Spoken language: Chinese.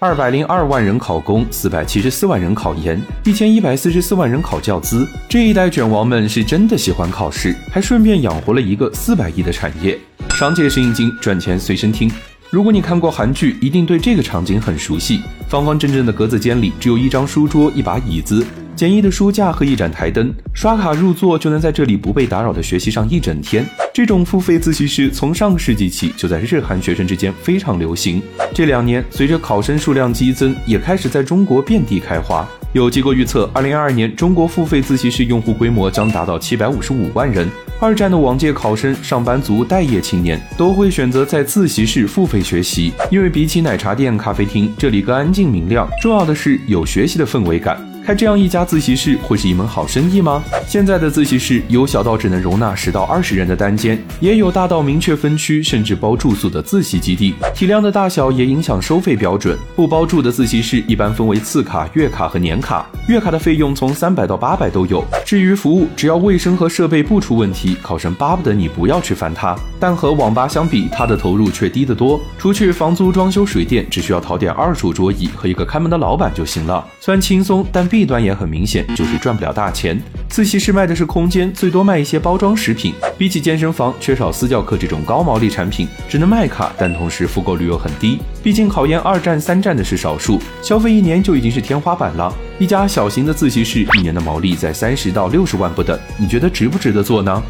二百零二万人考公，四百七十四万人考研，一千一百四十四万人考教资。这一代卷王们是真的喜欢考试，还顺便养活了一个四百亿的产业。商界生意经，赚钱随身听。如果你看过韩剧，一定对这个场景很熟悉。方方正正的格子间里，只有一张书桌、一把椅子。简易的书架和一盏台灯，刷卡入座就能在这里不被打扰的学习上一整天。这种付费自习室从上个世纪起就在日韩学生之间非常流行。这两年，随着考生数量激增，也开始在中国遍地开花。有机构预测，二零二二年中国付费自习室用户规模将达到七百五十五万人。二战的往届考生、上班族、待业青年都会选择在自习室付费学习，因为比起奶茶店、咖啡厅，这里更安静明亮，重要的是有学习的氛围感。开这样一家自习室会是一门好生意吗？现在的自习室有小到只能容纳十到二十人的单间，也有大到明确分区甚至包住宿的自习基地。体量的大小也影响收费标准。不包住的自习室一般分为次卡、月卡和年卡，月卡的费用从三百到八百都有。至于服务，只要卫生和设备不出问题，考生巴不得你不要去烦他。但和网吧相比，他的投入却低得多。除去房租、装修、水电，只需要淘点二手桌椅和一个看门的老板就行了。虽然轻松，但。弊端也很明显，就是赚不了大钱。自习室卖的是空间，最多卖一些包装食品。比起健身房，缺少私教课这种高毛利产品，只能卖卡，但同时复购率又很低。毕竟考研二战、三战的是少数，消费一年就已经是天花板了。一家小型的自习室，一年的毛利在三十到六十万不等，你觉得值不值得做呢？